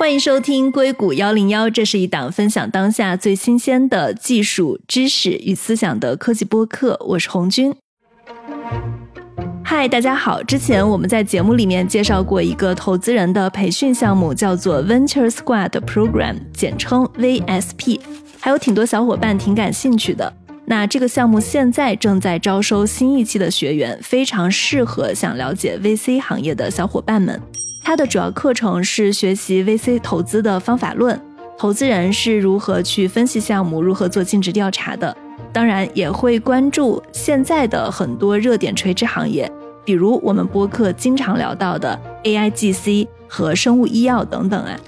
欢迎收听硅谷幺零幺，这是一档分享当下最新鲜的技术知识与思想的科技播客。我是红军。嗨，大家好！之前我们在节目里面介绍过一个投资人的培训项目，叫做 Venture Squad Program，简称 VSP，还有挺多小伙伴挺感兴趣的。那这个项目现在正在招收新一期的学员，非常适合想了解 VC 行业的小伙伴们。它的主要课程是学习 VC 投资的方法论，投资人是如何去分析项目，如何做尽职调查的。当然也会关注现在的很多热点垂直行业，比如我们播客经常聊到的 AIGC 和生物医药等等啊。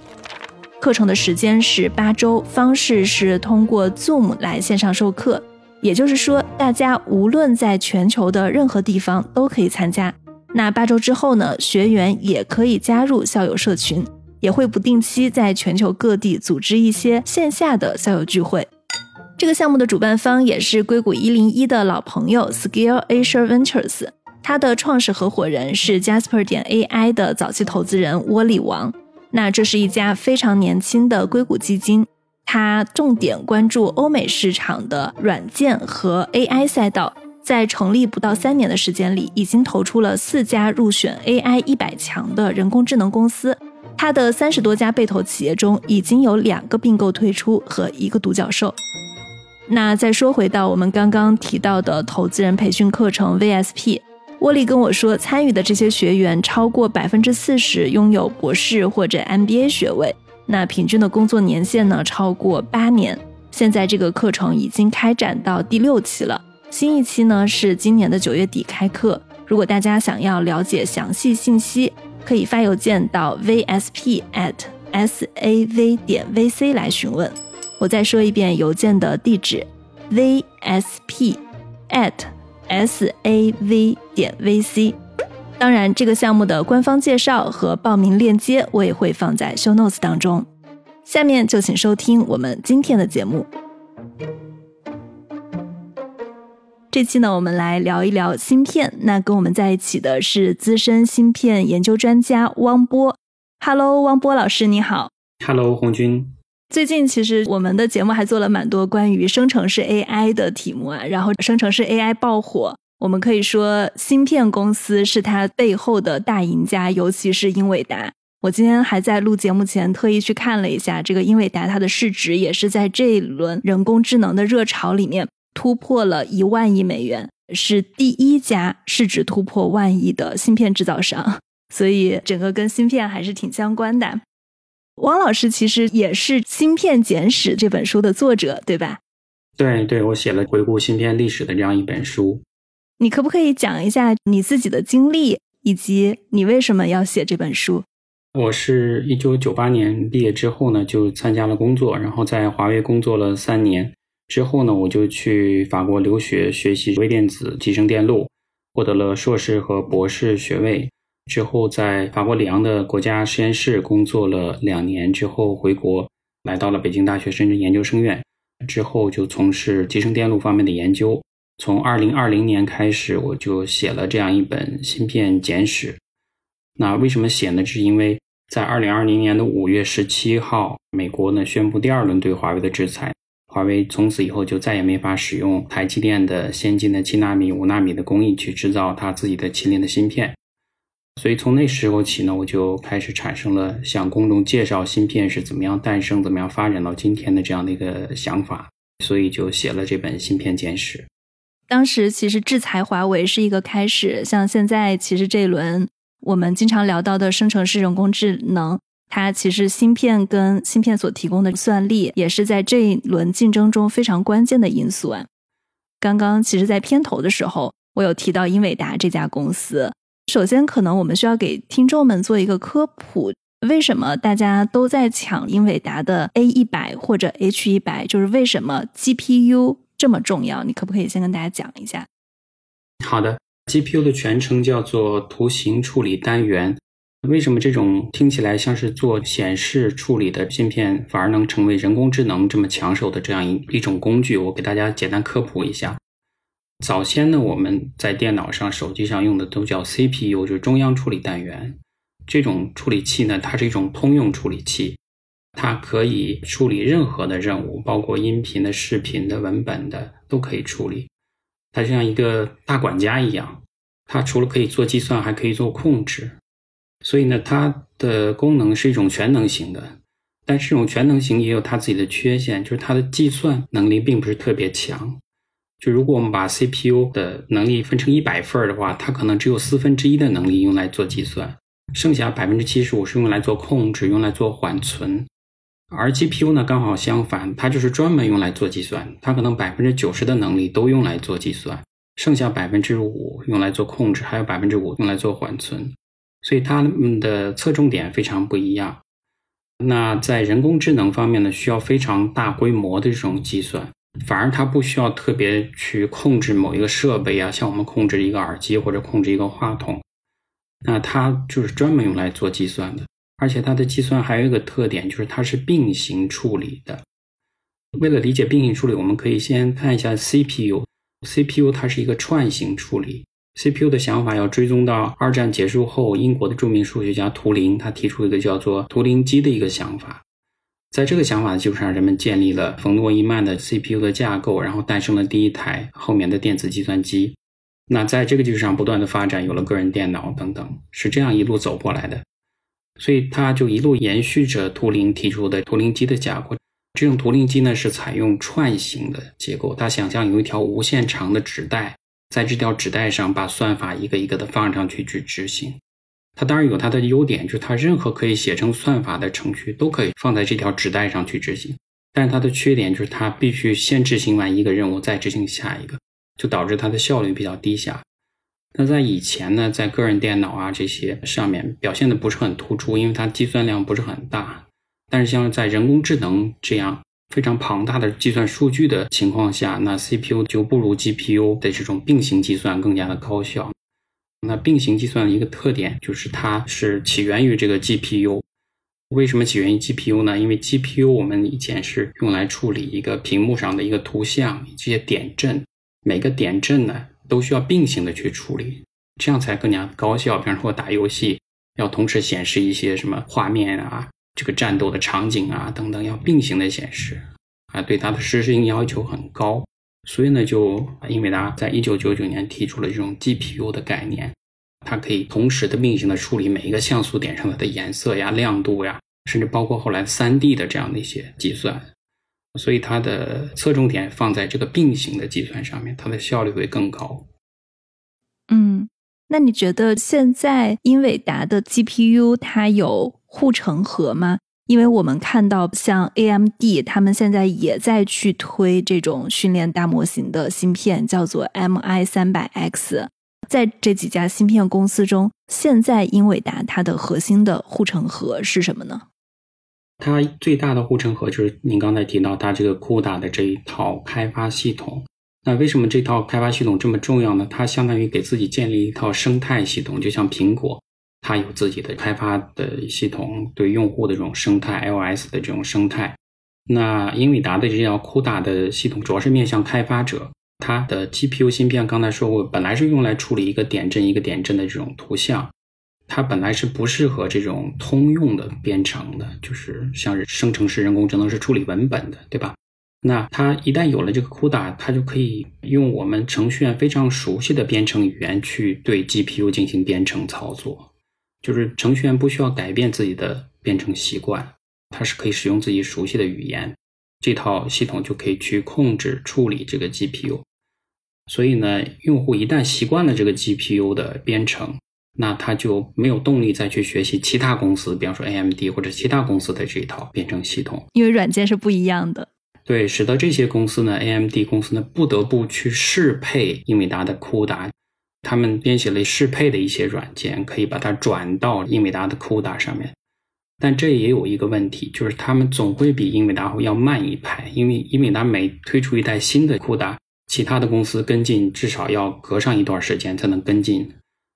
课程的时间是八周，方式是通过 Zoom 来线上授课，也就是说，大家无论在全球的任何地方都可以参加。那八周之后呢？学员也可以加入校友社群，也会不定期在全球各地组织一些线下的校友聚会。这个项目的主办方也是硅谷一零一的老朋友 Scale Asia Ventures，它的创始合伙人是 Jasper 点 AI 的早期投资人窝里王。那这是一家非常年轻的硅谷基金，它重点关注欧美市场的软件和 AI 赛道。在成立不到三年的时间里，已经投出了四家入选 AI 一百强的人工智能公司。它的三十多家被投企业中，已经有两个并购退出和一个独角兽。那再说回到我们刚刚提到的投资人培训课程 VSP，沃利跟我说，参与的这些学员超过百分之四十拥有博士或者 MBA 学位，那平均的工作年限呢超过八年。现在这个课程已经开展到第六期了。新一期呢是今年的九月底开课，如果大家想要了解详细信息，可以发邮件到 vsp at sav 点 vc 来询问。我再说一遍邮件的地址：vsp at sav 点 vc。当然，这个项目的官方介绍和报名链接我也会放在 show notes 当中。下面就请收听我们今天的节目。这期呢，我们来聊一聊芯片。那跟我们在一起的是资深芯片研究专家汪波。Hello，汪波老师，你好。Hello，红军。最近其实我们的节目还做了蛮多关于生成式 AI 的题目啊，然后生成式 AI 爆火，我们可以说芯片公司是它背后的大赢家，尤其是英伟达。我今天还在录节目前特意去看了一下，这个英伟达它的市值也是在这一轮人工智能的热潮里面。突破了一万亿美元，是第一家市值突破万亿的芯片制造商，所以整个跟芯片还是挺相关的。汪老师其实也是《芯片简史》这本书的作者，对吧？对对，我写了回顾芯片历史的这样一本书。你可不可以讲一下你自己的经历，以及你为什么要写这本书？我是一九九八年毕业之后呢，就参加了工作，然后在华为工作了三年。之后呢，我就去法国留学学习微电子、集成电路，获得了硕士和博士学位。之后在法国里昂的国家实验室工作了两年，之后回国，来到了北京大学深圳研究生院。之后就从事集成电路方面的研究。从二零二零年开始，我就写了这样一本《芯片简史》。那为什么写呢？是因为在二零二零年的五月十七号，美国呢宣布第二轮对华为的制裁。华为从此以后就再也没法使用台积电的先进的七纳米、五纳米的工艺去制造它自己的麒麟的芯片，所以从那时候起呢，我就开始产生了向公众介绍芯片是怎么样诞生、怎么样发展到今天的这样的一个想法，所以就写了这本《芯片简史》。当时其实制裁华为是一个开始，像现在其实这一轮我们经常聊到的生成式人工智能。它其实芯片跟芯片所提供的算力，也是在这一轮竞争中非常关键的因素啊。刚刚其实，在片头的时候，我有提到英伟达这家公司。首先，可能我们需要给听众们做一个科普：为什么大家都在抢英伟达的 A 一百或者 H 一百？就是为什么 GPU 这么重要？你可不可以先跟大家讲一下？好的，GPU 的全称叫做图形处理单元。为什么这种听起来像是做显示处理的芯片，反而能成为人工智能这么抢手的这样一一种工具？我给大家简单科普一下。早先呢，我们在电脑上、手机上用的都叫 CPU，就是中央处理单元。这种处理器呢，它是一种通用处理器，它可以处理任何的任务，包括音频的、视频的、文本的都可以处理。它像一个大管家一样，它除了可以做计算，还可以做控制。所以呢，它的功能是一种全能型的。但这种全能型也有它自己的缺陷，就是它的计算能力并不是特别强。就如果我们把 CPU 的能力分成一百份的话，它可能只有四分之一的能力用来做计算，剩下百分之七十五是用来做控制、用来做缓存。而 GPU 呢，刚好相反，它就是专门用来做计算，它可能百分之九十的能力都用来做计算，剩下百分之五用来做控制，还有百分之五用来做缓存。所以它们的侧重点非常不一样。那在人工智能方面呢，需要非常大规模的这种计算，反而它不需要特别去控制某一个设备啊，像我们控制一个耳机或者控制一个话筒，那它就是专门用来做计算的。而且它的计算还有一个特点，就是它是并行处理的。为了理解并行处理，我们可以先看一下 CPU。CPU 它是一个串行处理。CPU 的想法要追踪到二战结束后，英国的著名数学家图灵，他提出一个叫做图灵机的一个想法。在这个想法的基础上，人们建立了冯诺依曼的 CPU 的架构，然后诞生了第一台后面的电子计算机。那在这个基础上不断的发展，有了个人电脑等等，是这样一路走过来的。所以它就一路延续着图灵提出的图灵机的架构。这种图灵机呢是采用串行的结构，它想象有一条无限长的纸带。在这条纸带上把算法一个一个的放上去去执行，它当然有它的优点，就是它任何可以写成算法的程序都可以放在这条纸带上去执行。但是它的缺点就是它必须先执行完一个任务再执行下一个，就导致它的效率比较低下。那在以前呢，在个人电脑啊这些上面表现的不是很突出，因为它计算量不是很大。但是像在人工智能这样。非常庞大的计算数据的情况下，那 CPU 就不如 GPU 的这种并行计算更加的高效。那并行计算的一个特点就是它是起源于这个 GPU。为什么起源于 GPU 呢？因为 GPU 我们以前是用来处理一个屏幕上的一个图像这些点阵，每个点阵呢都需要并行的去处理，这样才更加高效。比方说打游戏，要同时显示一些什么画面啊。这个战斗的场景啊，等等，要并行的显示啊，对它的实时性要求很高，所以呢，就英伟达在一九九九年提出了这种 GPU 的概念，它可以同时的并行的处理每一个像素点上的颜色呀、亮度呀，甚至包括后来三 D 的这样的一些计算，所以它的侧重点放在这个并行的计算上面，它的效率会更高。嗯，那你觉得现在英伟达的 GPU 它有？护城河吗？因为我们看到像 AMD，他们现在也在去推这种训练大模型的芯片，叫做 MI 三百 X。在这几家芯片公司中，现在英伟达它的核心的护城河是什么呢？它最大的护城河就是您刚才提到它这个 CUDA 的这一套开发系统。那为什么这套开发系统这么重要呢？它相当于给自己建立一套生态系统，就像苹果。它有自己的开发的系统，对用户的这种生态，iOS 的这种生态。那英伟达的这套 CUDA 的系统主要是面向开发者。它的 GPU 芯片刚才说过，本来是用来处理一个点阵一个点阵的这种图像，它本来是不适合这种通用的编程的，就是像生成式人工智能是处理文本的，对吧？那它一旦有了这个 CUDA，它就可以用我们程序员非常熟悉的编程语言去对 GPU 进行编程操作。就是程序员不需要改变自己的编程习惯，他是可以使用自己熟悉的语言，这套系统就可以去控制处理这个 GPU。所以呢，用户一旦习惯了这个 GPU 的编程，那他就没有动力再去学习其他公司，比方说 AMD 或者其他公司的这一套编程系统，因为软件是不一样的。对，使得这些公司呢，AMD 公司呢，不得不去适配英伟达的 CUDA。他们编写了适配的一些软件，可以把它转到英伟达的 CUDA 上面，但这也有一个问题，就是他们总会比英伟达要慢一拍，因为英伟达每推出一代新的 CUDA，其他的公司跟进至少要隔上一段时间才能跟进，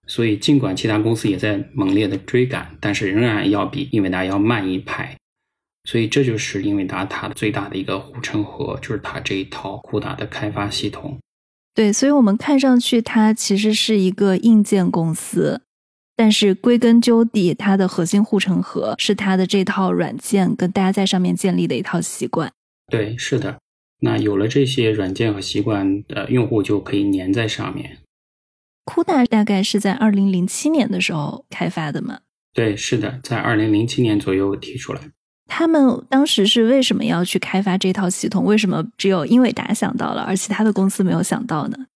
所以尽管其他公司也在猛烈的追赶，但是仍然要比英伟达要慢一拍，所以这就是英伟达它最大的一个护城河，就是它这一套 CUDA 的开发系统。对，所以，我们看上去它其实是一个硬件公司，但是归根究底，它的核心护城河是它的这套软件跟大家在上面建立的一套习惯。对，是的。那有了这些软件和习惯，呃，用户就可以粘在上面。酷大大概是在二零零七年的时候开发的吗？对，是的，在二零零七年左右提出来。他们当时是为什么要去开发这套系统？为什么只有英伟达想到了，而其他的公司没有想到呢？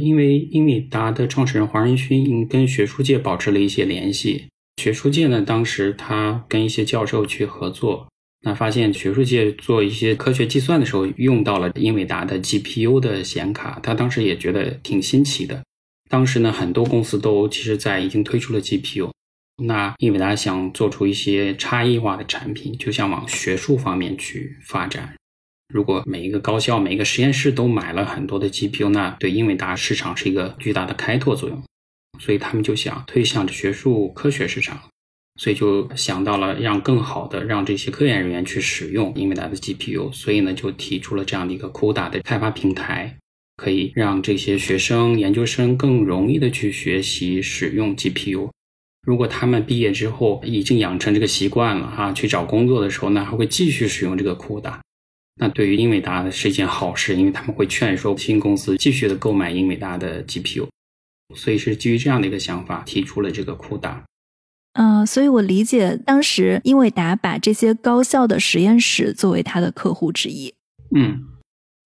因为英伟达的创始人黄仁勋跟学术界保持了一些联系，学术界呢，当时他跟一些教授去合作，那发现学术界做一些科学计算的时候用到了英伟达的 GPU 的显卡，他当时也觉得挺新奇的。当时呢，很多公司都其实在已经推出了 GPU，那英伟达想做出一些差异化的产品，就想往学术方面去发展。如果每一个高校、每一个实验室都买了很多的 GPU，那对英伟达市场是一个巨大的开拓作用。所以他们就想推向着学术科学市场，所以就想到了让更好的让这些科研人员去使用英伟达的 GPU。所以呢，就提出了这样的一个 CUDA 的开发平台，可以让这些学生、研究生更容易的去学习使用 GPU。如果他们毕业之后已经养成这个习惯了哈，去找工作的时候呢，还会继续使用这个 CUDA。那对于英伟达是一件好事，因为他们会劝说新公司继续的购买英伟达的 GPU，所以是基于这样的一个想法提出了这个酷达。嗯，所以我理解当时英伟达把这些高校的实验室作为他的客户之一。嗯，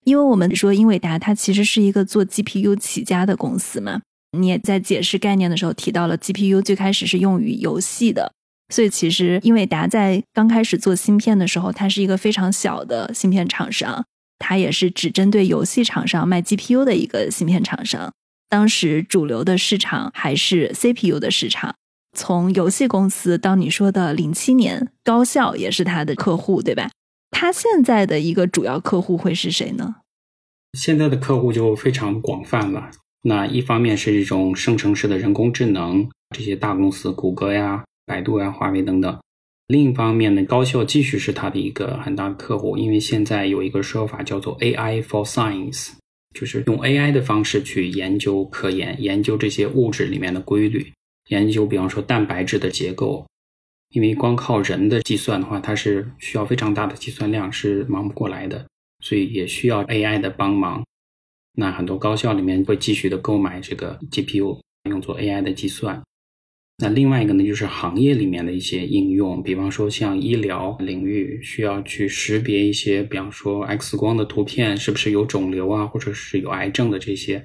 因为我们说英伟达它其实是一个做 GPU 起家的公司嘛，你也在解释概念的时候提到了 GPU 最开始是用于游戏的。所以，其实英伟达在刚开始做芯片的时候，它是一个非常小的芯片厂商，它也是只针对游戏厂商卖 GPU 的一个芯片厂商。当时主流的市场还是 CPU 的市场。从游戏公司到你说的零七年，高校也是它的客户，对吧？它现在的一个主要客户会是谁呢？现在的客户就非常广泛了。那一方面是一种生成式的人工智能，这些大公司，谷歌呀。百度呀、华为等等。另一方面呢，高校继续是它的一个很大的客户，因为现在有一个说法叫做 AI for Science，就是用 AI 的方式去研究科研，研究这些物质里面的规律，研究比方说蛋白质的结构。因为光靠人的计算的话，它是需要非常大的计算量，是忙不过来的，所以也需要 AI 的帮忙。那很多高校里面会继续的购买这个 GPU，用作 AI 的计算。那另外一个呢，就是行业里面的一些应用，比方说像医疗领域需要去识别一些，比方说 X 光的图片是不是有肿瘤啊，或者是有癌症的这些，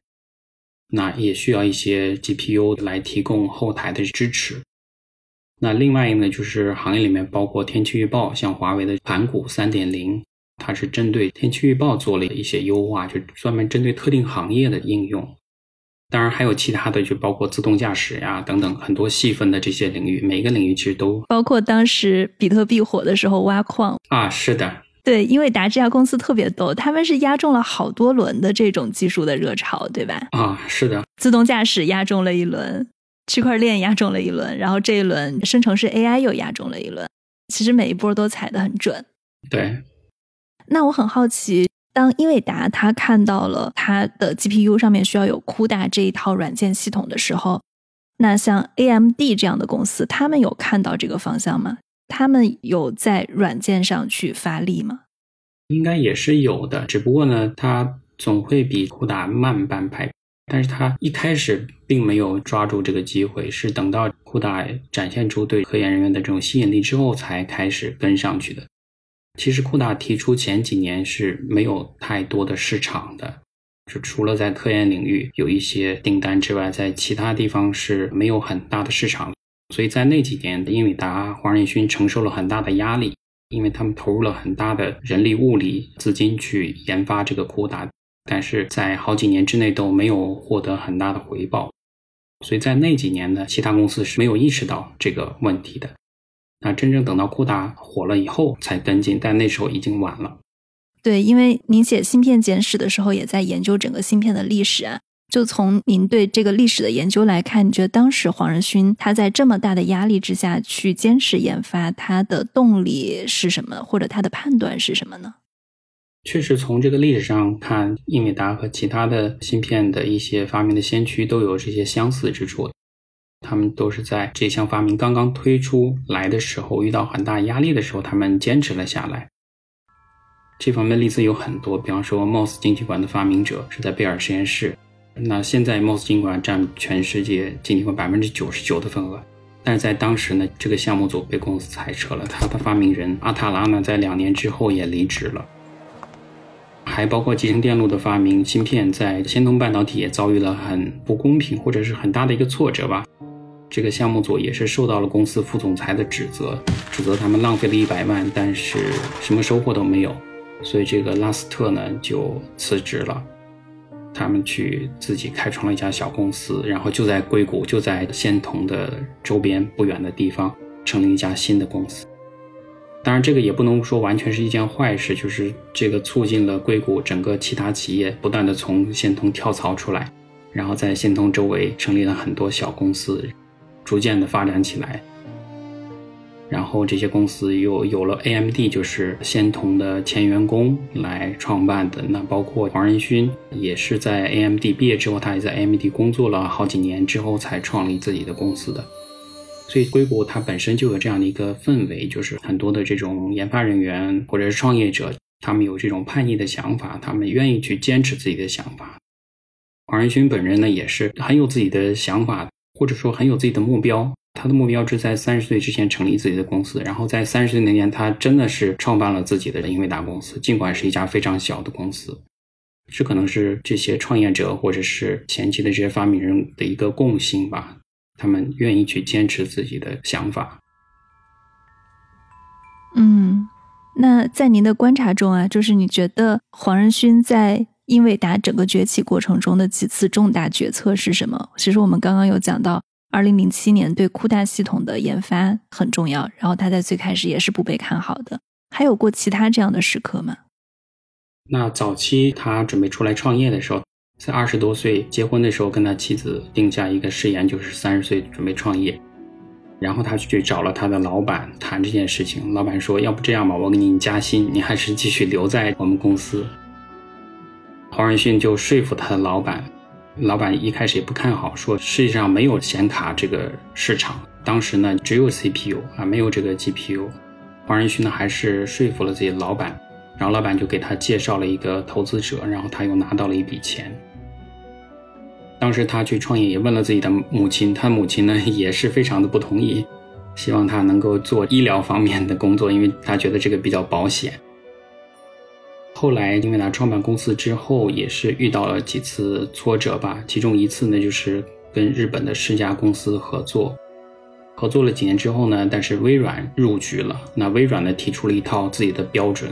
那也需要一些 GPU 来提供后台的支持。那另外一个呢，就是行业里面包括天气预报，像华为的盘古三点零，它是针对天气预报做了一些优化，就专门针对特定行业的应用。当然还有其他的，就包括自动驾驶呀等等很多细分的这些领域，每个领域其实都包括当时比特币火的时候挖矿啊，是的，对，因为达这家公司特别逗，他们是压中了好多轮的这种技术的热潮，对吧？啊，是的，自动驾驶压中了一轮，区块链压中了一轮，然后这一轮生成式 AI 又压中了一轮，其实每一波都踩得很准。对，那我很好奇。当英伟达他看到了它的 GPU 上面需要有 CUDA 这一套软件系统的时候，那像 AMD 这样的公司，他们有看到这个方向吗？他们有在软件上去发力吗？应该也是有的，只不过呢，它总会比 CUDA 慢半拍。但是它一开始并没有抓住这个机会，是等到 CUDA 展现出对科研人员的这种吸引力之后，才开始跟上去的。其实酷达提出前几年是没有太多的市场的，就除了在科研领域有一些订单之外，在其他地方是没有很大的市场。所以在那几年，英伟达、黄仁勋承受了很大的压力，因为他们投入了很大的人力、物力、资金去研发这个酷达，但是在好几年之内都没有获得很大的回报。所以在那几年呢，其他公司是没有意识到这个问题的。那真正等到酷达火了以后才跟进，但那时候已经晚了。对，因为您写《芯片简史》的时候也在研究整个芯片的历史啊。就从您对这个历史的研究来看，你觉得当时黄仁勋他在这么大的压力之下去坚持研发，他的动力是什么，或者他的判断是什么呢？确实，从这个历史上看，英伟达和其他的芯片的一些发明的先驱都有这些相似之处。他们都是在这项发明刚刚推出来的时候，遇到很大压力的时候，他们坚持了下来。这方面例子有很多，比方说 MOS 晶体管的发明者是在贝尔实验室。那现在 MOS 晶体管占全世界晶体管百分之九十九的份额，但是在当时呢，这个项目组被公司裁撤了。他的发明人阿塔拉呢，在两年之后也离职了。还包括集成电路的发明，芯片在仙童半导体也遭遇了很不公平或者是很大的一个挫折吧。这个项目组也是受到了公司副总裁的指责，指责他们浪费了一百万，但是什么收获都没有。所以这个拉斯特呢就辞职了，他们去自己开创了一家小公司，然后就在硅谷，就在仙童的周边不远的地方，成立一家新的公司。当然，这个也不能说完全是一件坏事，就是这个促进了硅谷整个其他企业不断的从仙童跳槽出来，然后在仙童周围成立了很多小公司，逐渐的发展起来。然后这些公司又有了 AMD，就是仙童的前员工来创办的。那包括黄仁勋也是在 AMD 毕业之后，他也在 AMD 工作了好几年之后才创立自己的公司的。所以硅谷它本身就有这样的一个氛围，就是很多的这种研发人员或者是创业者，他们有这种叛逆的想法，他们愿意去坚持自己的想法。黄仁勋本人呢，也是很有自己的想法，或者说很有自己的目标。他的目标是在三十岁之前成立自己的公司，然后在三十岁那年，他真的是创办了自己的英伟达公司，尽管是一家非常小的公司。这可能是这些创业者或者是前期的这些发明人的一个共性吧，他们愿意去坚持自己的想法。嗯，那在您的观察中啊，就是你觉得黄仁勋在英伟达整个崛起过程中的几次重大决策是什么？其实我们刚刚有讲到。二零零七年对酷大系统的研发很重要，然后他在最开始也是不被看好的。还有过其他这样的时刻吗？那早期他准备出来创业的时候，在二十多岁结婚的时候，跟他妻子定下一个誓言，就是三十岁准备创业。然后他去找了他的老板谈这件事情，老板说：“要不这样吧，我给你加薪，你还是继续留在我们公司。”黄仁勋就说服他的老板。老板一开始也不看好，说世界上没有显卡这个市场。当时呢，只有 CPU 啊，没有这个 GPU。黄仁勋呢，还是说服了自己的老板，然后老板就给他介绍了一个投资者，然后他又拿到了一笔钱。当时他去创业，也问了自己的母亲，他母亲呢也是非常的不同意，希望他能够做医疗方面的工作，因为他觉得这个比较保险。后来，英伟达创办公司之后，也是遇到了几次挫折吧。其中一次呢，就是跟日本的世家公司合作，合作了几年之后呢，但是微软入局了。那微软呢，提出了一套自己的标准，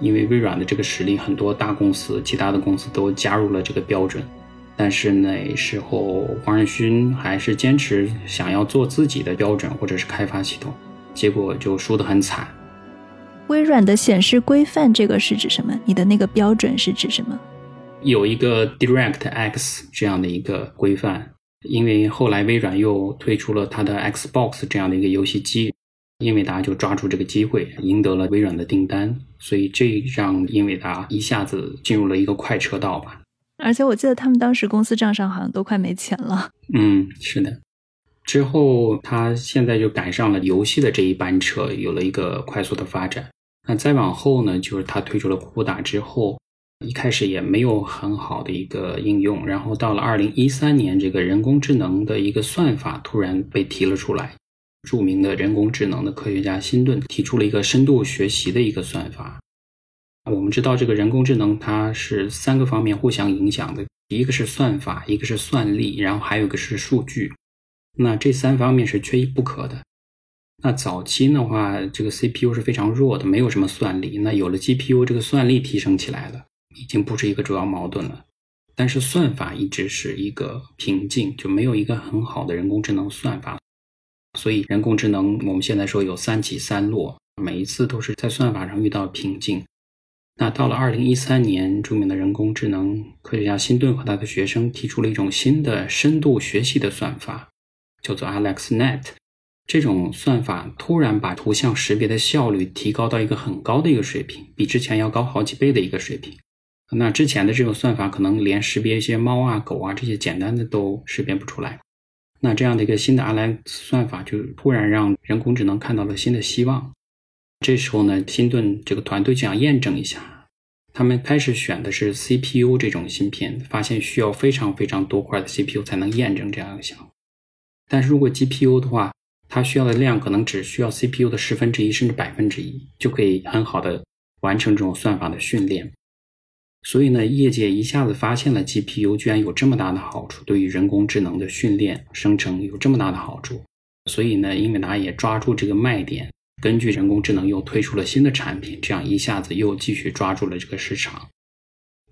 因为微软的这个实力，很多大公司、其他的公司都加入了这个标准。但是那时候，黄仁勋还是坚持想要做自己的标准，或者是开发系统，结果就输得很惨。微软的显示规范，这个是指什么？你的那个标准是指什么？有一个 DirectX 这样的一个规范，因为后来微软又推出了它的 Xbox 这样的一个游戏机，英伟达就抓住这个机会，赢得了微软的订单，所以这让英伟达一下子进入了一个快车道吧。而且我记得他们当时公司账上好像都快没钱了。嗯，是的。之后他现在就赶上了游戏的这一班车，有了一个快速的发展。那再往后呢，就是他推出了酷打之后，一开始也没有很好的一个应用。然后到了二零一三年，这个人工智能的一个算法突然被提了出来。著名的人工智能的科学家辛顿提出了一个深度学习的一个算法。我们知道，这个人工智能它是三个方面互相影响的，一个是算法，一个是算力，然后还有一个是数据。那这三方面是缺一不可的。那早期的话，这个 CPU 是非常弱的，没有什么算力。那有了 GPU，这个算力提升起来了，已经不是一个主要矛盾了。但是算法一直是一个瓶颈，就没有一个很好的人工智能算法。所以人工智能我们现在说有三起三落，每一次都是在算法上遇到瓶颈。那到了二零一三年，著名的人工智能科学家辛顿和他的学生提出了一种新的深度学习的算法，叫做 AlexNet。这种算法突然把图像识别的效率提高到一个很高的一个水平，比之前要高好几倍的一个水平。那之前的这种算法可能连识别一些猫啊、狗啊这些简单的都识别不出来。那这样的一个新的 Alex 算法，就突然让人工智能看到了新的希望。这时候呢，新顿这个团队就想验证一下，他们开始选的是 CPU 这种芯片，发现需要非常非常多块的 CPU 才能验证这样一个项目。但是如果 GPU 的话，它需要的量可能只需要 CPU 的十分之一甚至百分之一，就可以很好的完成这种算法的训练。所以呢，业界一下子发现了 GPU 居然有这么大的好处，对于人工智能的训练生成有这么大的好处。所以呢，英伟达也抓住这个卖点，根据人工智能又推出了新的产品，这样一下子又继续抓住了这个市场。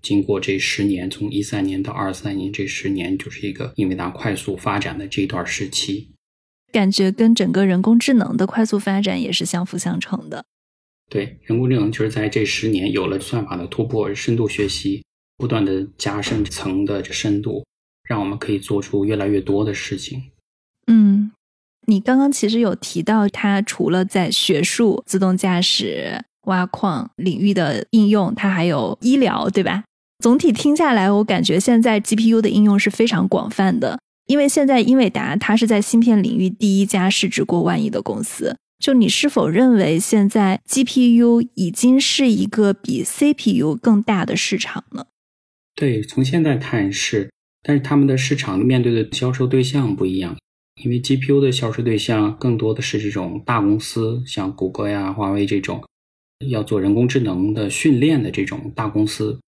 经过这十年，从一三年到二三年，这十年就是一个英伟达快速发展的这段时期。感觉跟整个人工智能的快速发展也是相辅相成的。对，人工智能就是在这十年有了算法的突破，深度学习不断的加深层的这深度，让我们可以做出越来越多的事情。嗯，你刚刚其实有提到，它除了在学术、自动驾驶、挖矿领域的应用，它还有医疗，对吧？总体听下来，我感觉现在 GPU 的应用是非常广泛的。因为现在英伟达它是在芯片领域第一家市值过万亿的公司，就你是否认为现在 GPU 已经是一个比 CPU 更大的市场呢？对，从现在看是，但是他们的市场面对的销售对象不一样，因为 GPU 的销售对象更多的是这种大公司，像谷歌呀、华为这种要做人工智能的训练的这种大公司。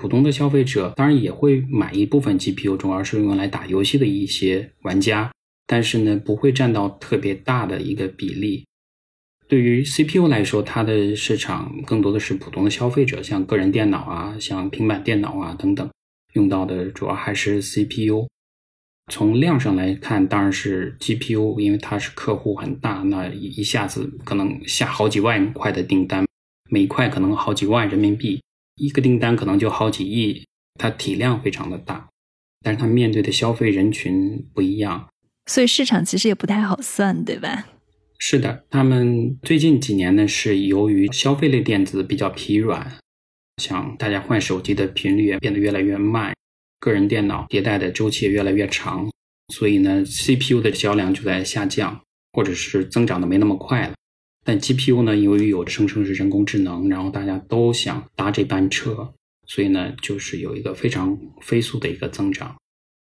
普通的消费者当然也会买一部分 GPU，主要是用来打游戏的一些玩家，但是呢，不会占到特别大的一个比例。对于 CPU 来说，它的市场更多的是普通的消费者，像个人电脑啊、像平板电脑啊等等，用到的主要还是 CPU。从量上来看，当然是 GPU，因为它是客户很大，那一下子可能下好几万块的订单，每块可能好几万人民币。一个订单可能就好几亿，它体量非常的大，但是它面对的消费人群不一样，所以市场其实也不太好算，对吧？是的，他们最近几年呢，是由于消费类电子比较疲软，像大家换手机的频率也变得越来越慢，个人电脑迭代的周期也越来越长，所以呢，CPU 的销量就在下降，或者是增长的没那么快了。但 GPU 呢，由于有声称是人工智能，然后大家都想搭这班车，所以呢，就是有一个非常飞速的一个增长。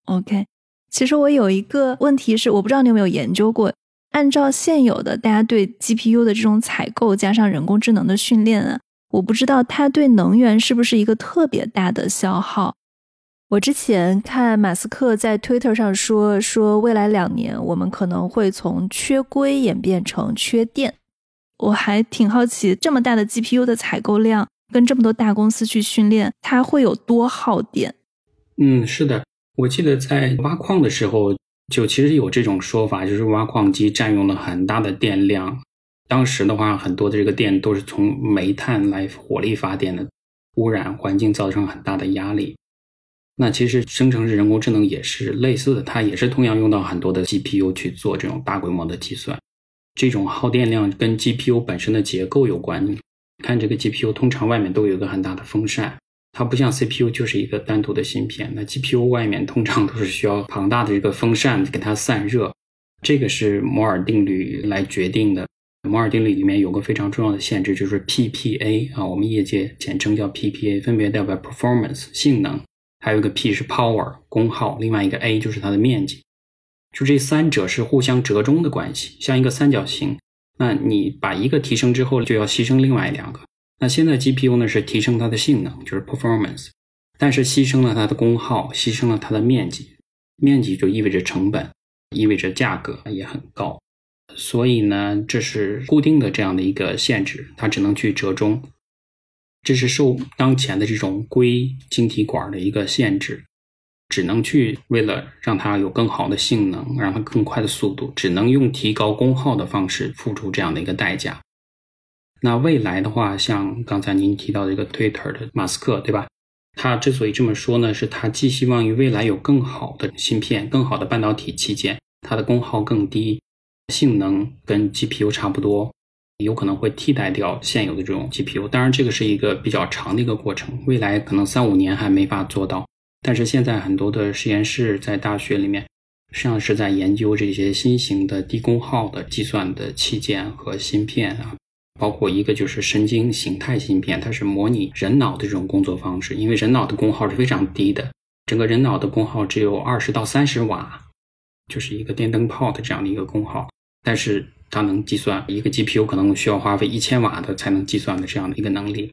OK，其实我有一个问题是，我不知道你有没有研究过，按照现有的大家对 GPU 的这种采购，加上人工智能的训练啊，我不知道它对能源是不是一个特别大的消耗。我之前看马斯克在 Twitter 上说，说未来两年我们可能会从缺硅演变成缺电。我还挺好奇，这么大的 GPU 的采购量，跟这么多大公司去训练，它会有多耗电？嗯，是的，我记得在挖矿的时候，就其实有这种说法，就是挖矿机占用了很大的电量。当时的话，很多的这个电都是从煤炭来火力发电的，污染环境，造成很大的压力。那其实生成式人工智能也是类似的，它也是同样用到很多的 GPU 去做这种大规模的计算。这种耗电量跟 GPU 本身的结构有关。你看这个 GPU，通常外面都有一个很大的风扇，它不像 CPU 就是一个单独的芯片。那 GPU 外面通常都是需要庞大的一个风扇给它散热。这个是摩尔定律来决定的。摩尔定律里面有个非常重要的限制，就是 PPA 啊，我们业界简称叫 PPA，分别代表 performance 性能，还有一个 P 是 power 功耗，另外一个 A 就是它的面积。就这三者是互相折中的关系，像一个三角形。那你把一个提升之后，就要牺牲另外两个。那现在 GPU 呢是提升它的性能，就是 performance，但是牺牲了它的功耗，牺牲了它的面积。面积就意味着成本，意味着价格也很高。所以呢，这是固定的这样的一个限制，它只能去折中。这是受当前的这种硅晶体管的一个限制。只能去为了让它有更好的性能，让它更快的速度，只能用提高功耗的方式付出这样的一个代价。那未来的话，像刚才您提到的一个 Twitter 的马斯克，对吧？他之所以这么说呢，是他寄希望于未来有更好的芯片、更好的半导体器件，它的功耗更低，性能跟 GPU 差不多，有可能会替代掉现有的这种 GPU。当然，这个是一个比较长的一个过程，未来可能三五年还没法做到。但是现在很多的实验室在大学里面实际上是在研究这些新型的低功耗的计算的器件和芯片啊，包括一个就是神经形态芯片，它是模拟人脑的这种工作方式。因为人脑的功耗是非常低的，整个人脑的功耗只有二十到三十瓦，就是一个电灯泡的这样的一个功耗，但是它能计算一个 GPU 可能需要花费一千瓦的才能计算的这样的一个能力。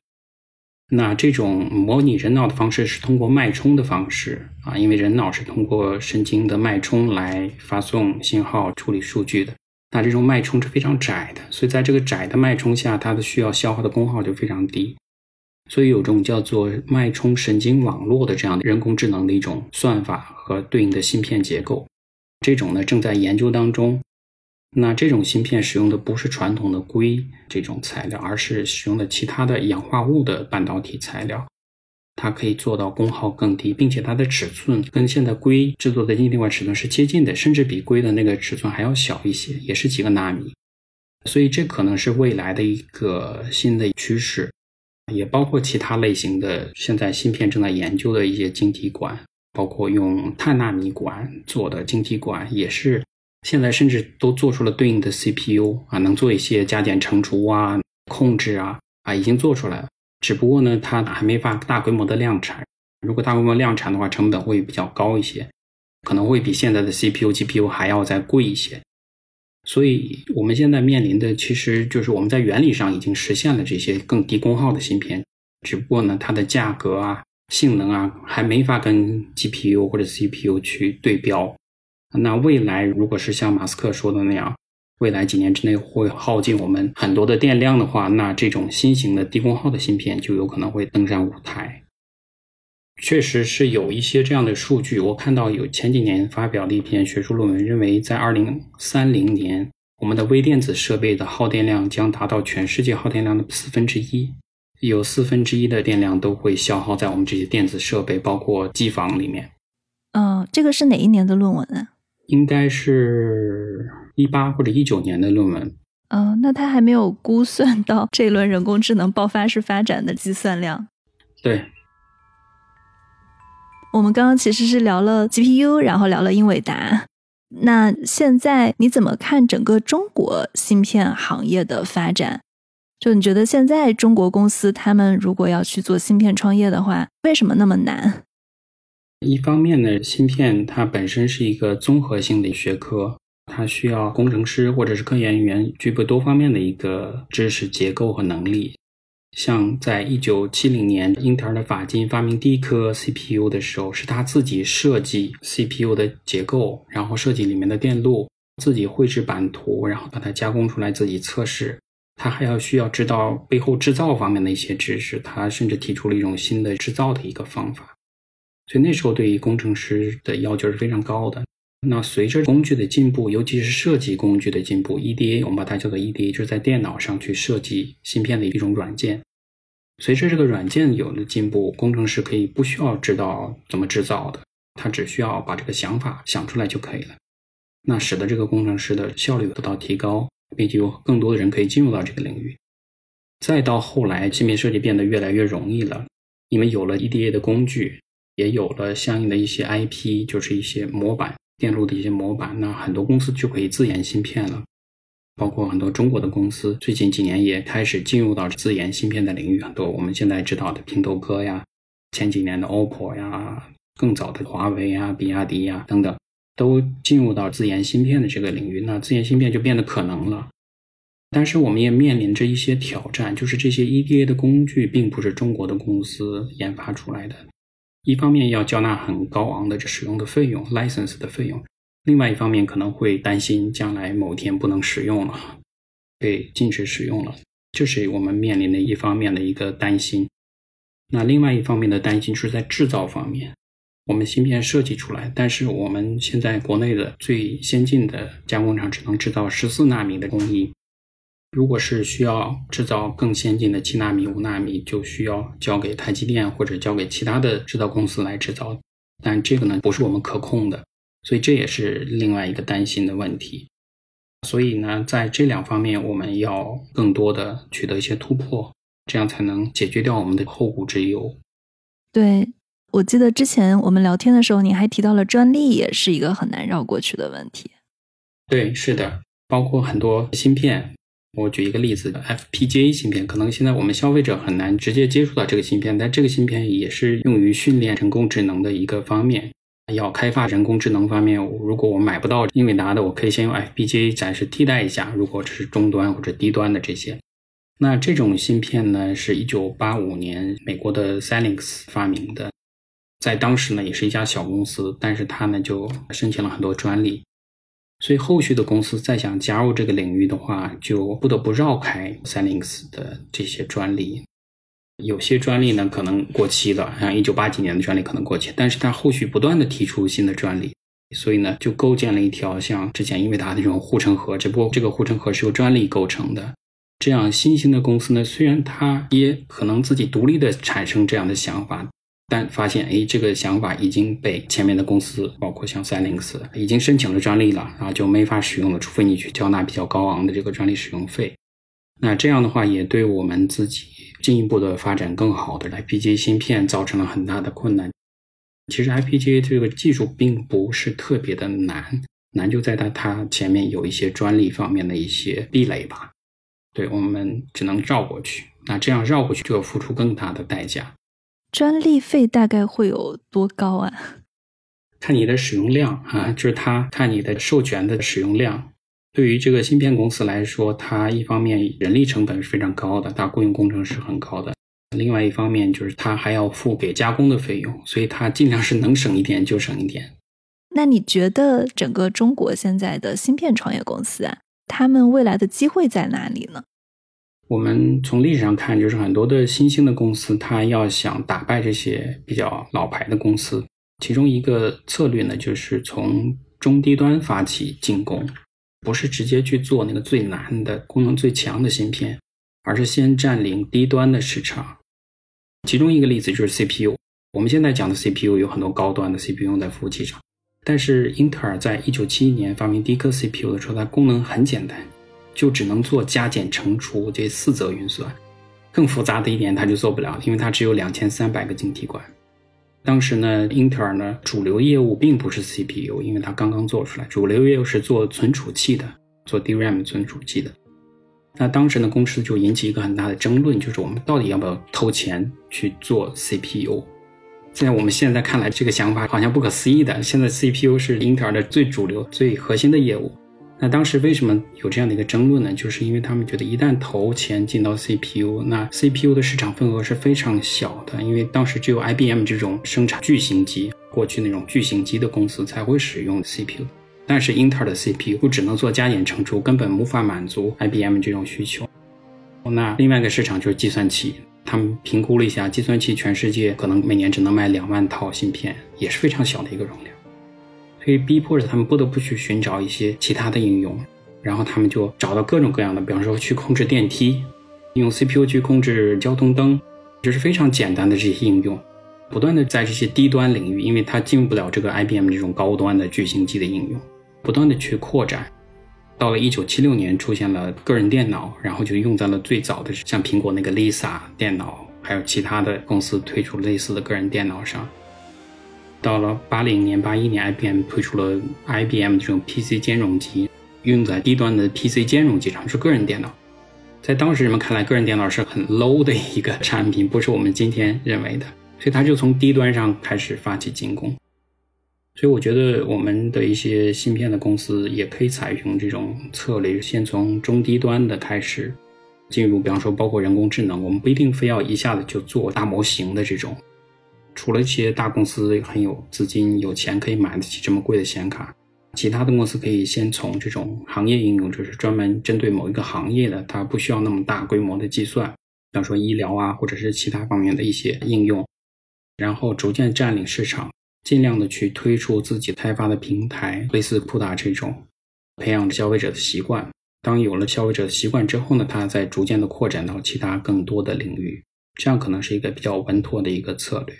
那这种模拟人脑的方式是通过脉冲的方式啊，因为人脑是通过神经的脉冲来发送信号、处理数据的。那这种脉冲是非常窄的，所以在这个窄的脉冲下，它的需要消耗的功耗就非常低。所以有种叫做脉冲神经网络的这样的人工智能的一种算法和对应的芯片结构，这种呢正在研究当中。那这种芯片使用的不是传统的硅这种材料，而是使用的其他的氧化物的半导体材料。它可以做到功耗更低，并且它的尺寸跟现在硅制作的硬体管尺寸是接近的，甚至比硅的那个尺寸还要小一些，也是几个纳米。所以这可能是未来的一个新的趋势，也包括其他类型的现在芯片正在研究的一些晶体管，包括用碳纳米管做的晶体管，也是。现在甚至都做出了对应的 CPU 啊，能做一些加减乘除啊、控制啊啊，已经做出来了。只不过呢，它还没法大规模的量产。如果大规模量产的话，成本会比较高一些，可能会比现在的 CPU、GPU 还要再贵一些。所以，我们现在面临的其实就是我们在原理上已经实现了这些更低功耗的芯片，只不过呢，它的价格啊、性能啊，还没法跟 GPU 或者 CPU 去对标。那未来如果是像马斯克说的那样，未来几年之内会耗尽我们很多的电量的话，那这种新型的低功耗的芯片就有可能会登上舞台。确实是有一些这样的数据，我看到有前几年发表的一篇学术论文，认为在二零三零年，我们的微电子设备的耗电量将达到全世界耗电量的四分之一，有四分之一的电量都会消耗在我们这些电子设备，包括机房里面。嗯，这个是哪一年的论文呢？应该是一八或者一九年的论文。嗯，那他还没有估算到 这一轮人工智能爆发式发展的计算量。对。我们刚刚其实是聊了 GPU，然后聊了英伟达。那现在你怎么看整个中国芯片行业的发展？就你觉得现在中国公司他们如果要去做芯片创业的话，为什么那么难？一方面呢，芯片它本身是一个综合性的学科，它需要工程师或者是科研员具备多方面的一个知识结构和能力。像在一九七零年，英特尔的法金发明第一颗 CPU 的时候，是他自己设计 CPU 的结构，然后设计里面的电路，自己绘制版图，然后把它加工出来，自己测试。他还要需要知道背后制造方面的一些知识，他甚至提出了一种新的制造的一个方法。所以那时候对于工程师的要求是非常高的。那随着工具的进步，尤其是设计工具的进步，EDA 我们把它叫做 EDA，就是在电脑上去设计芯片的一种软件。随着这个软件有了进步，工程师可以不需要知道怎么制造的，他只需要把这个想法想出来就可以了。那使得这个工程师的效率得到提高，并且有更多的人可以进入到这个领域。再到后来，芯片设计变得越来越容易了，因为有了 EDA 的工具。也有了相应的一些 IP，就是一些模板电路的一些模板，那很多公司就可以自研芯片了。包括很多中国的公司，最近几年也开始进入到自研芯片的领域。很多我们现在知道的拼多多呀，前几年的 OPPO 呀，更早的华为呀、比亚迪呀等等，都进入到自研芯片的这个领域。那自研芯片就变得可能了。但是我们也面临着一些挑战，就是这些 EDA 的工具并不是中国的公司研发出来的。一方面要交纳很高昂的这使用的费用，license 的费用；另外一方面可能会担心将来某天不能使用了，被禁止使用了，这是我们面临的一方面的一个担心。那另外一方面的担心是在制造方面，我们芯片设计出来，但是我们现在国内的最先进的加工厂只能制造十四纳米的工艺。如果是需要制造更先进的七纳米、五纳米，就需要交给台积电或者交给其他的制造公司来制造。但这个呢，不是我们可控的，所以这也是另外一个担心的问题。所以呢，在这两方面，我们要更多的取得一些突破，这样才能解决掉我们的后顾之忧。对，我记得之前我们聊天的时候，你还提到了专利也是一个很难绕过去的问题。对，是的，包括很多芯片。我举一个例子，FPGA 芯片，可能现在我们消费者很难直接接触到这个芯片，但这个芯片也是用于训练人工智能的一个方面。要开发人工智能方面，如果我买不到英伟达的，我可以先用 FPGA 暂时替代一下。如果这是中端或者低端的这些，那这种芯片呢，是一九八五年美国的 s i l i x 发明的，在当时呢也是一家小公司，但是它呢就申请了很多专利。所以后续的公司再想加入这个领域的话，就不得不绕开 s i l i x 的这些专利。有些专利呢可能过期了，像一九八几年的专利可能过期，但是它后续不断的提出新的专利，所以呢就构建了一条像之前英伟达的这种护城河。只不过这个护城河是由专利构成的。这样新兴的公司呢，虽然它也可能自己独立的产生这样的想法。但发现，哎，这个想法已经被前面的公司，包括像 s i l i x 已经申请了专利了，然后就没法使用了，除非你去交纳比较高昂的这个专利使用费。那这样的话，也对我们自己进一步的发展更好的 FPGA 芯片造成了很大的困难。其实 FPGA 这个技术并不是特别的难，难就在它它前面有一些专利方面的一些壁垒吧。对我们只能绕过去，那这样绕过去就要付出更大的代价。专利费大概会有多高啊？看你的使用量啊，就是它看你的授权的使用量。对于这个芯片公司来说，它一方面人力成本是非常高的，它雇佣工程师很高的；另外一方面就是它还要付给加工的费用，所以它尽量是能省一点就省一点。那你觉得整个中国现在的芯片创业公司啊，他们未来的机会在哪里呢？我们从历史上看，就是很多的新兴的公司，它要想打败这些比较老牌的公司，其中一个策略呢，就是从中低端发起进攻，不是直接去做那个最难的、功能最强的芯片，而是先占领低端的市场。其中一个例子就是 CPU。我们现在讲的 CPU 有很多高端的 CPU 用在服务器上，但是英特尔在一九七一年发明第一颗 CPU 的时候，它功能很简单。就只能做加减乘除这四则运算，更复杂的一点它就做不了，因为它只有两千三百个晶体管。当时呢，英特尔呢主流业务并不是 CPU，因为它刚刚做出来，主流业务是做存储器的，做 DRAM 存储器的。那当时呢，公司就引起一个很大的争论，就是我们到底要不要投钱去做 CPU？在我们现在看来，这个想法好像不可思议的。现在 CPU 是英特尔的最主流、最核心的业务。那当时为什么有这样的一个争论呢？就是因为他们觉得一旦投钱进到 CPU，那 CPU 的市场份额是非常小的，因为当时只有 IBM 这种生产巨型机，过去那种巨型机的公司才会使用 CPU。但是英特尔的 CPU 只能做加减乘除，根本无法满足 IBM 这种需求。那另外一个市场就是计算器，他们评估了一下，计算器全世界可能每年只能卖两万套芯片，也是非常小的一个容量。所以逼迫着他们不得不去寻找一些其他的应用，然后他们就找到各种各样的，比方说去控制电梯，用 CPU 去控制交通灯，就是非常简单的这些应用，不断的在这些低端领域，因为它进不了这个 IBM 这种高端的巨型机的应用，不断的去扩展。到了一九七六年，出现了个人电脑，然后就用在了最早的像苹果那个 Lisa 电脑，还有其他的公司推出类似的个人电脑上。到了八零年、八一年，IBM 推出了 IBM 这种 PC 兼容机，用在低端的 PC 兼容机上，是个人电脑。在当时人们看来，个人电脑是很 low 的一个产品，不是我们今天认为的。所以他就从低端上开始发起进攻。所以我觉得我们的一些芯片的公司也可以采用这种策略，先从中低端的开始进入，比方说包括人工智能，我们不一定非要一下子就做大模型的这种。除了一些大公司很有资金、有钱可以买得起这么贵的显卡，其他的公司可以先从这种行业应用，就是专门针对某一个行业的，它不需要那么大规模的计算，比方说医疗啊，或者是其他方面的一些应用，然后逐渐占领市场，尽量的去推出自己开发的平台，类似酷达这种，培养消费者的习惯。当有了消费者的习惯之后呢，它再逐渐的扩展到其他更多的领域，这样可能是一个比较稳妥的一个策略。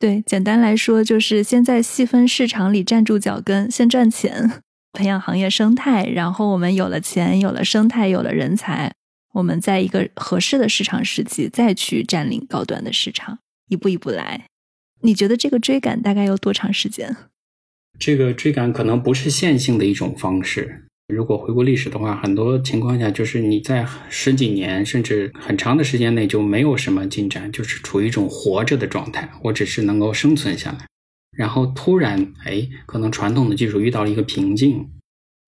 对，简单来说就是先在细分市场里站住脚跟，先赚钱，培养行业生态，然后我们有了钱，有了生态，有了人才，我们在一个合适的市场时机再去占领高端的市场，一步一步来。你觉得这个追赶大概要多长时间？这个追赶可能不是线性的一种方式。如果回顾历史的话，很多情况下就是你在十几年甚至很长的时间内就没有什么进展，就是处于一种活着的状态，我只是能够生存下来。然后突然，哎，可能传统的技术遇到了一个瓶颈，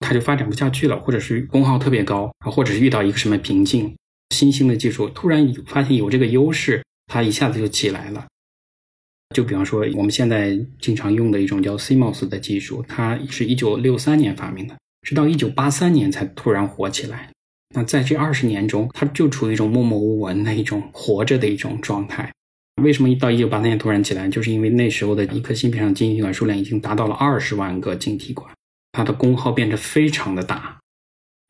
它就发展不下去了，或者是功耗特别高啊，或者是遇到一个什么瓶颈，新兴的技术突然发现有这个优势，它一下子就起来了。就比方说我们现在经常用的一种叫 CMOS 的技术，它是一九六三年发明的。直到一九八三年才突然火起来，那在这二十年中，它就处于一种默默无闻的一种活着的一种状态。为什么一到一九八三年突然起来？就是因为那时候的一颗芯片上晶体管数量已经达到了二十万个晶体管，它的功耗变得非常的大。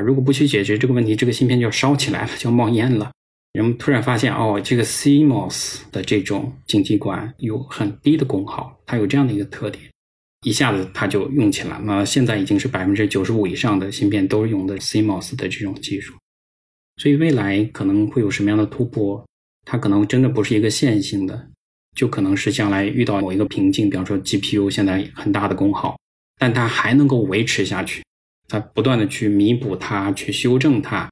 如果不去解决这个问题，这个芯片就要烧起来了，就要冒烟了。人们突然发现，哦，这个 CMOS 的这种晶体管有很低的功耗，它有这样的一个特点。一下子它就用起来，那现在已经是百分之九十五以上的芯片都是用的 CMOS 的这种技术，所以未来可能会有什么样的突破？它可能真的不是一个线性的，就可能是将来遇到某一个瓶颈，比方说 GPU 现在很大的功耗，但它还能够维持下去，它不断的去弥补它，去修正它，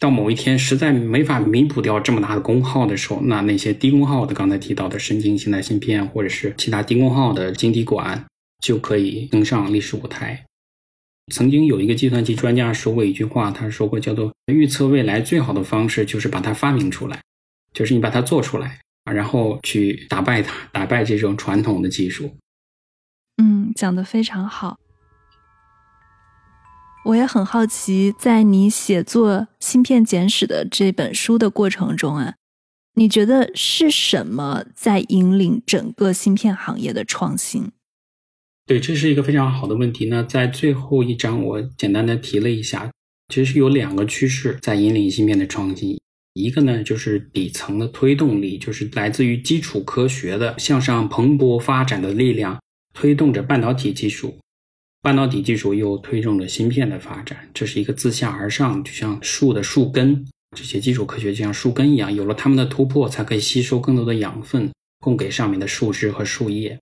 到某一天实在没法弥补掉这么大的功耗的时候，那那些低功耗的刚才提到的神经形态芯片，或者是其他低功耗的晶体管。就可以登上历史舞台。曾经有一个计算机专家说过一句话，他说过叫做“预测未来最好的方式就是把它发明出来，就是你把它做出来，然后去打败它，打败这种传统的技术。”嗯，讲的非常好。我也很好奇，在你写作《芯片简史》的这本书的过程中啊，你觉得是什么在引领整个芯片行业的创新？对，这是一个非常好的问题。那在最后一章，我简单的提了一下，其实有两个趋势在引领芯片的创新。一个呢，就是底层的推动力，就是来自于基础科学的向上蓬勃发展的力量，推动着半导体技术，半导体技术又推动着芯片的发展。这是一个自下而上，就像树的树根，这些基础科学就像树根一样，有了它们的突破，才可以吸收更多的养分，供给上面的树枝和树叶。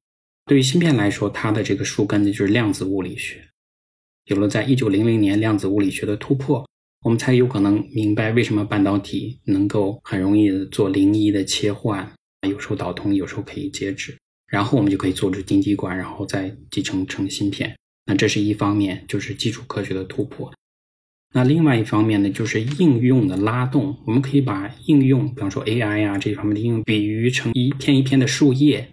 对于芯片来说，它的这个树根呢就是量子物理学。有了在一九零零年量子物理学的突破，我们才有可能明白为什么半导体能够很容易做零一的切换，有时候导通，有时候可以截止，然后我们就可以做出晶体管，然后再集成成芯片。那这是一方面，就是基础科学的突破。那另外一方面呢，就是应用的拉动。我们可以把应用，比方说 AI 啊这方面的应用，比喻成一片一片的树叶。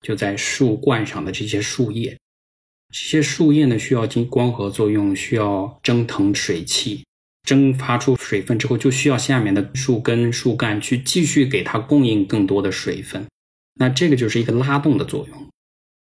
就在树冠上的这些树叶，这些树叶呢需要经光合作用，需要蒸腾水汽，蒸发出水分之后，就需要下面的树根、树干去继续给它供应更多的水分。那这个就是一个拉动的作用，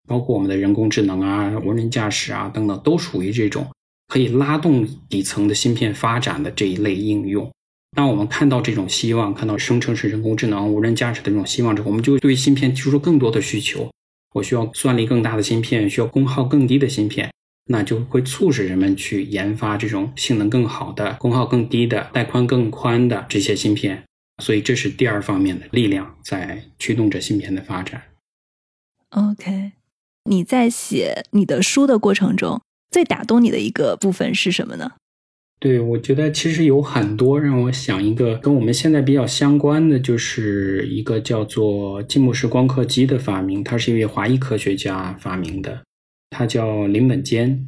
包括我们的人工智能啊、无人驾驶啊等等，都属于这种可以拉动底层的芯片发展的这一类应用。当我们看到这种希望，看到生成式人工智能、无人驾驶的这种希望之后，我们就对芯片提出更多的需求。我需要算力更大的芯片，需要功耗更低的芯片，那就会促使人们去研发这种性能更好的、功耗更低的、带宽更宽的这些芯片。所以，这是第二方面的力量在驱动着芯片的发展。OK，你在写你的书的过程中，最打动你的一个部分是什么呢？对，我觉得其实有很多让我想一个跟我们现在比较相关的，就是一个叫做浸没式光刻机的发明，它是一位华裔科学家发明的，他叫林本坚。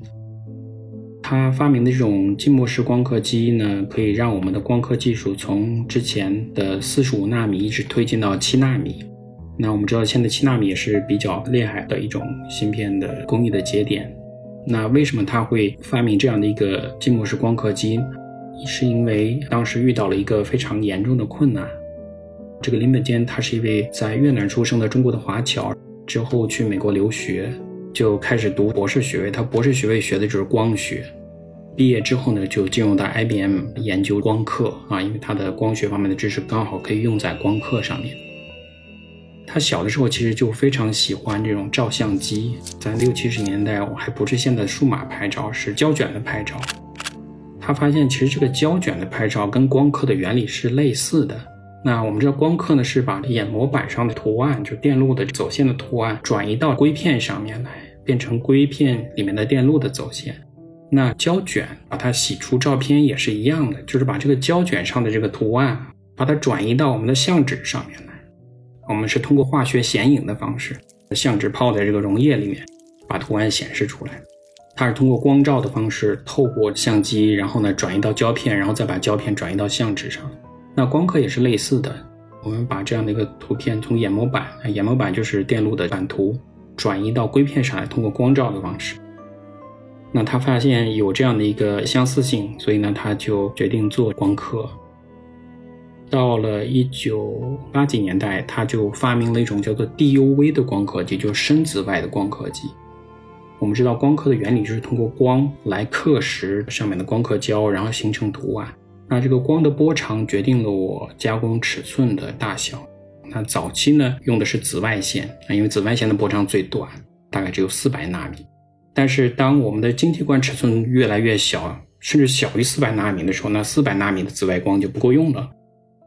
他发明的这种浸没式光刻机呢，可以让我们的光刻技术从之前的四十五纳米一直推进到七纳米。那我们知道，现在七纳米也是比较厉害的一种芯片的工艺的节点。那为什么他会发明这样的一个浸没式光刻机？是因为当时遇到了一个非常严重的困难。这个林本坚他是一位在越南出生的中国的华侨，之后去美国留学，就开始读博士学位。他博士学位学的就是光学，毕业之后呢，就进入到 IBM 研究光刻啊，因为他的光学方面的知识刚好可以用在光刻上面。他小的时候其实就非常喜欢这种照相机，在六七十年代，我还不是现在数码拍照，是胶卷的拍照。他发现其实这个胶卷的拍照跟光刻的原理是类似的，那我们知道光刻呢是把眼模板上的图案，就电路的走线的图案转移到硅片上面来，变成硅片里面的电路的走线。那胶卷把它洗出照片也是一样的，就是把这个胶卷上的这个图案，把它转移到我们的相纸上面来。我们是通过化学显影的方式，相纸泡在这个溶液里面，把图案显示出来。它是通过光照的方式透过相机，然后呢转移到胶片，然后再把胶片转移到相纸上。那光刻也是类似的，我们把这样的一个图片从眼模板，眼模板就是电路的版图，转移到硅片上来，通过光照的方式。那他发现有这样的一个相似性，所以呢他就决定做光刻。到了一九八几年代，他就发明了一种叫做 DUV 的光刻机，就是深紫外的光刻机。我们知道光刻的原理就是通过光来刻蚀上面的光刻胶，然后形成图案。那这个光的波长决定了我加工尺寸的大小。那早期呢用的是紫外线，啊，因为紫外线的波长最短，大概只有四百纳米。但是当我们的晶体管尺寸越来越小，甚至小于四百纳米的时候，那四百纳米的紫外光就不够用了，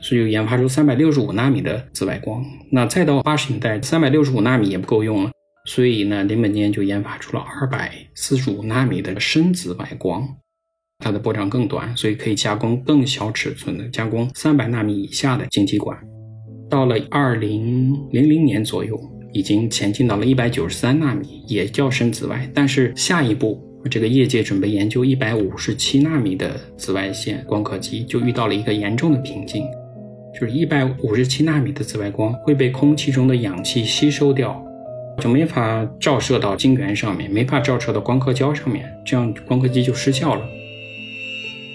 所以就研发出三百六十五纳米的紫外光。那再到八十年代，三百六十五纳米也不够用了，所以呢，林本坚就研发出了二百四十五纳米的深紫外光。它的波长更短，所以可以加工更小尺寸的，加工三百纳米以下的晶体管。到了二零零零年左右，已经前进到了一百九十三纳米，也叫深紫外。但是下一步，这个业界准备研究一百五十七纳米的紫外线光刻机，就遇到了一个严重的瓶颈，就是一百五十七纳米的紫外光会被空气中的氧气吸收掉，就没法照射到晶圆上面，没法照射到光刻胶上面，这样光刻机就失效了。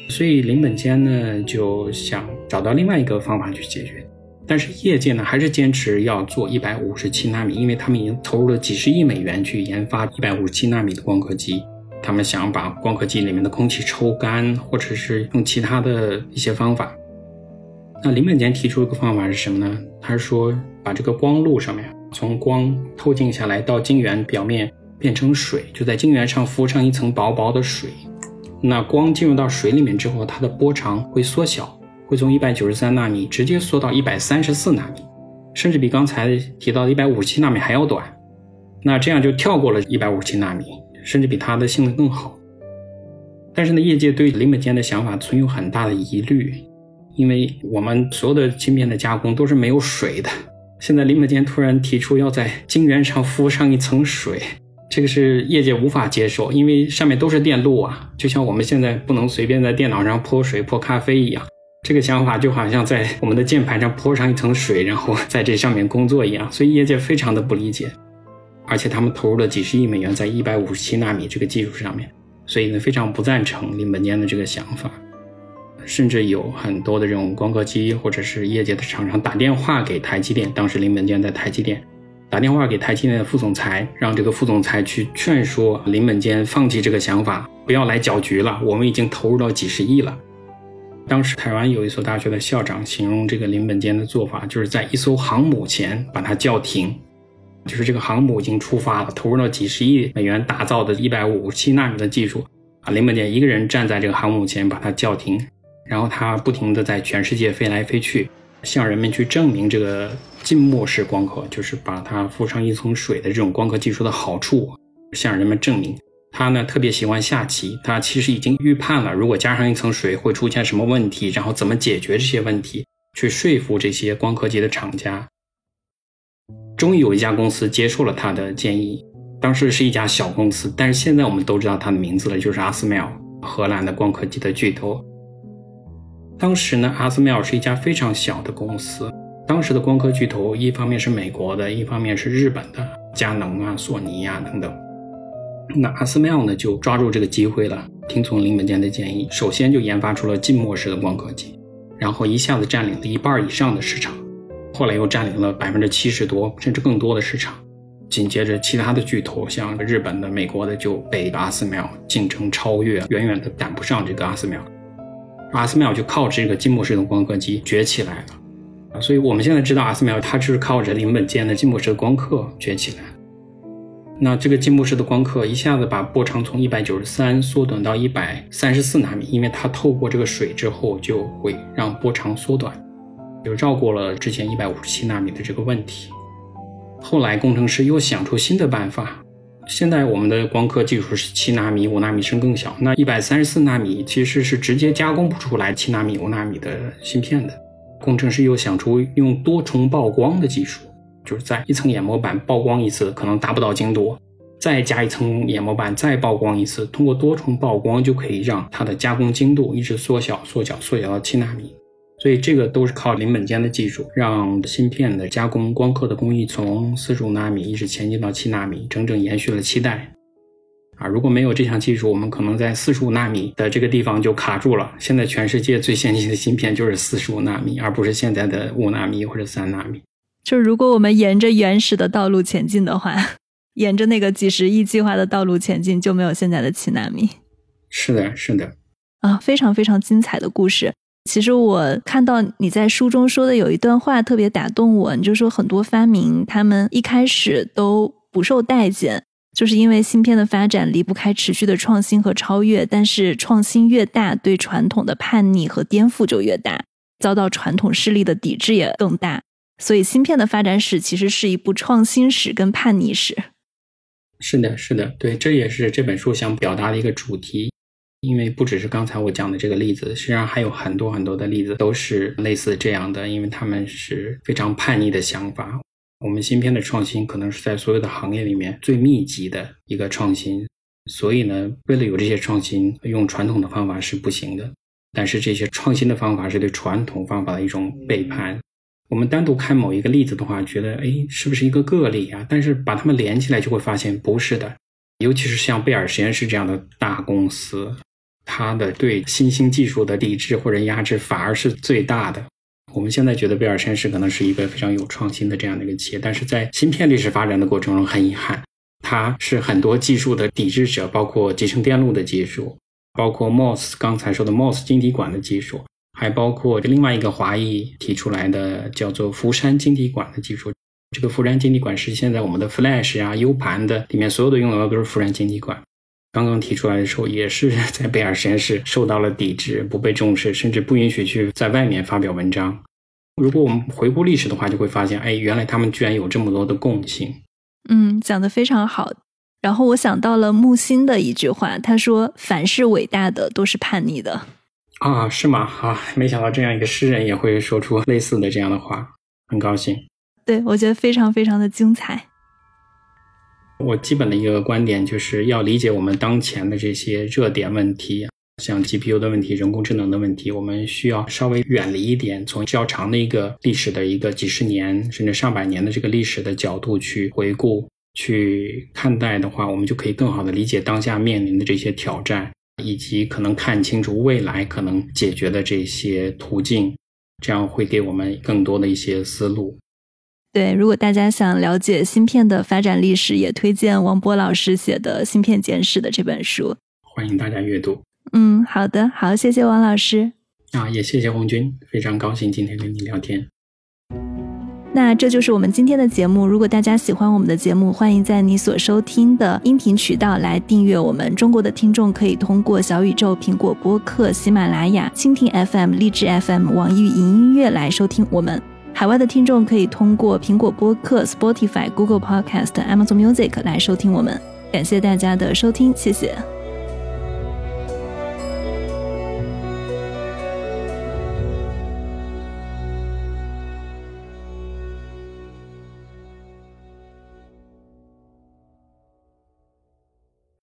所以林本坚呢就想找到另外一个方法去解决，但是业界呢还是坚持要做一百五十七纳米，因为他们已经投入了几十亿美元去研发一百五十七纳米的光刻机，他们想把光刻机里面的空气抽干，或者是用其他的一些方法。那林本坚提出一个方法是什么呢？他是说把这个光路上面从光透镜下来到晶圆表面变成水，就在晶圆上浮上一层薄薄的水。那光进入到水里面之后，它的波长会缩小，会从一百九十三纳米直接缩到一百三十四纳米，甚至比刚才提到的一百五十七纳米还要短。那这样就跳过了一百五十七纳米，甚至比它的性能更好。但是呢，业界对林本坚的想法存有很大的疑虑，因为我们所有的晶片的加工都是没有水的，现在林本坚突然提出要在晶圆上敷上一层水。这个是业界无法接受，因为上面都是电路啊，就像我们现在不能随便在电脑上泼水泼咖啡一样。这个想法就好像在我们的键盘上泼上一层水，然后在这上面工作一样，所以业界非常的不理解。而且他们投入了几十亿美元在一百五十七纳米这个技术上面，所以呢非常不赞成林本坚的这个想法。甚至有很多的这种光刻机或者是业界的厂商打电话给台积电，当时林本坚在台积电。打电话给台积电的副总裁，让这个副总裁去劝说林本坚放弃这个想法，不要来搅局了。我们已经投入到几十亿了。当时台湾有一所大学的校长形容这个林本坚的做法，就是在一艘航母前把它叫停，就是这个航母已经出发了，投入了几十亿美元打造的一百五十七纳米的技术，啊，林本坚一个人站在这个航母前把它叫停，然后他不停的在全世界飞来飞去。向人们去证明这个浸没式光刻，就是把它敷上一层水的这种光刻技术的好处，向人们证明。他呢特别喜欢下棋，他其实已经预判了，如果加上一层水会出现什么问题，然后怎么解决这些问题，去说服这些光刻机的厂家。终于有一家公司接受了他的建议，当时是一家小公司，但是现在我们都知道它的名字了，就是阿斯麦尔，荷兰的光刻机的巨头。当时呢，阿斯麦尔是一家非常小的公司。当时的光刻巨头，一方面是美国的，一方面是日本的，佳能啊、索尼啊等等。那阿斯麦尔呢，就抓住这个机会了，听从林本坚的建议，首先就研发出了浸没式的光刻机，然后一下子占领了一半以上的市场，后来又占领了百分之七十多甚至更多的市场。紧接着，其他的巨头，像日本的、美国的，就被阿斯麦尔竞争超越，远远的赶不上这个阿斯麦尔。阿斯麦尔就靠这个浸没式的光刻机崛起来了，所以我们现在知道阿斯麦尔它就是靠着林本坚的浸没式的光刻崛起来。那这个浸没式的光刻一下子把波长从一百九十三缩短到一百三十四纳米，因为它透过这个水之后就会让波长缩短。就绕过了之前一百五十七纳米的这个问题。后来工程师又想出新的办法。现在我们的光刻技术是七纳米、五纳米甚更小。那一百三十四纳米其实是直接加工不出来七纳米、五纳米的芯片的。工程师又想出用多重曝光的技术，就是在一层眼膜板曝光一次可能达不到精度，再加一层眼膜板再曝光一次，通过多重曝光就可以让它的加工精度一直缩小、缩小、缩小到七纳米。所以这个都是靠零本间的技术，让芯片的加工光刻的工艺从四十五纳米一直前进到七纳米，整整延续了七代。啊，如果没有这项技术，我们可能在四十五纳米的这个地方就卡住了。现在全世界最先进的芯片就是四十五纳米，而不是现在的五纳米或者三纳米。就如果我们沿着原始的道路前进的话，沿着那个几十亿计划的道路前进，就没有现在的七纳米。是的，是的。啊，非常非常精彩的故事。其实我看到你在书中说的有一段话特别打动我，你就说很多发明他们一开始都不受待见，就是因为芯片的发展离不开持续的创新和超越，但是创新越大，对传统的叛逆和颠覆就越大，遭到传统势力的抵制也更大。所以芯片的发展史其实是一部创新史跟叛逆史。是的，是的，对，这也是这本书想表达的一个主题。因为不只是刚才我讲的这个例子，实际上还有很多很多的例子都是类似这样的，因为他们是非常叛逆的想法。我们芯片的创新可能是在所有的行业里面最密集的一个创新，所以呢，为了有这些创新，用传统的方法是不行的。但是这些创新的方法是对传统方法的一种背叛。我们单独看某一个例子的话，觉得哎，是不是一个个例啊？但是把它们连起来，就会发现不是的。尤其是像贝尔实验室这样的大公司。它的对新兴技术的抵制或者压制反而是最大的。我们现在觉得贝尔实验室可能是一个非常有创新的这样的一个企业，但是在芯片历史发展的过程中，很遗憾，它是很多技术的抵制者，包括集成电路的技术，包括 MOS 刚才说的 MOS 晶体管的技术，还包括另外一个华裔提出来的叫做福山晶体管的技术。这个福山晶体管是现在我们的 Flash 啊 U 盘的里面所有的用的都是福山晶体管。刚刚提出来的时候，也是 在贝尔实验室受到了抵制，不被重视，甚至不允许去在外面发表文章。如果我们回顾历史的话，就会发现，哎，原来他们居然有这么多的共性。嗯，讲的非常好。然后我想到了木心的一句话，他说：“凡是伟大的，都是叛逆的。”啊，是吗？啊，没想到这样一个诗人也会说出类似的这样的话，很高兴。对，我觉得非常非常的精彩。我基本的一个观点就是要理解我们当前的这些热点问题，像 GPU 的问题、人工智能的问题，我们需要稍微远离一点，从较长的一个历史的一个几十年甚至上百年的这个历史的角度去回顾、去看待的话，我们就可以更好的理解当下面临的这些挑战，以及可能看清楚未来可能解决的这些途径，这样会给我们更多的一些思路。对，如果大家想了解芯片的发展历史，也推荐王波老师写的《芯片简史》的这本书，欢迎大家阅读。嗯，好的，好，谢谢王老师。啊，也谢谢红军，非常高兴今天跟你聊天。那这就是我们今天的节目。如果大家喜欢我们的节目，欢迎在你所收听的音频渠道来订阅我们。中国的听众可以通过小宇宙、苹果播客、喜马拉雅、蜻蜓 FM、荔枝 FM、网易云音乐来收听我们。海外的听众可以通过苹果播客、Spotify、Google Podcast、Amazon Music 来收听我们。感谢大家的收听，谢谢。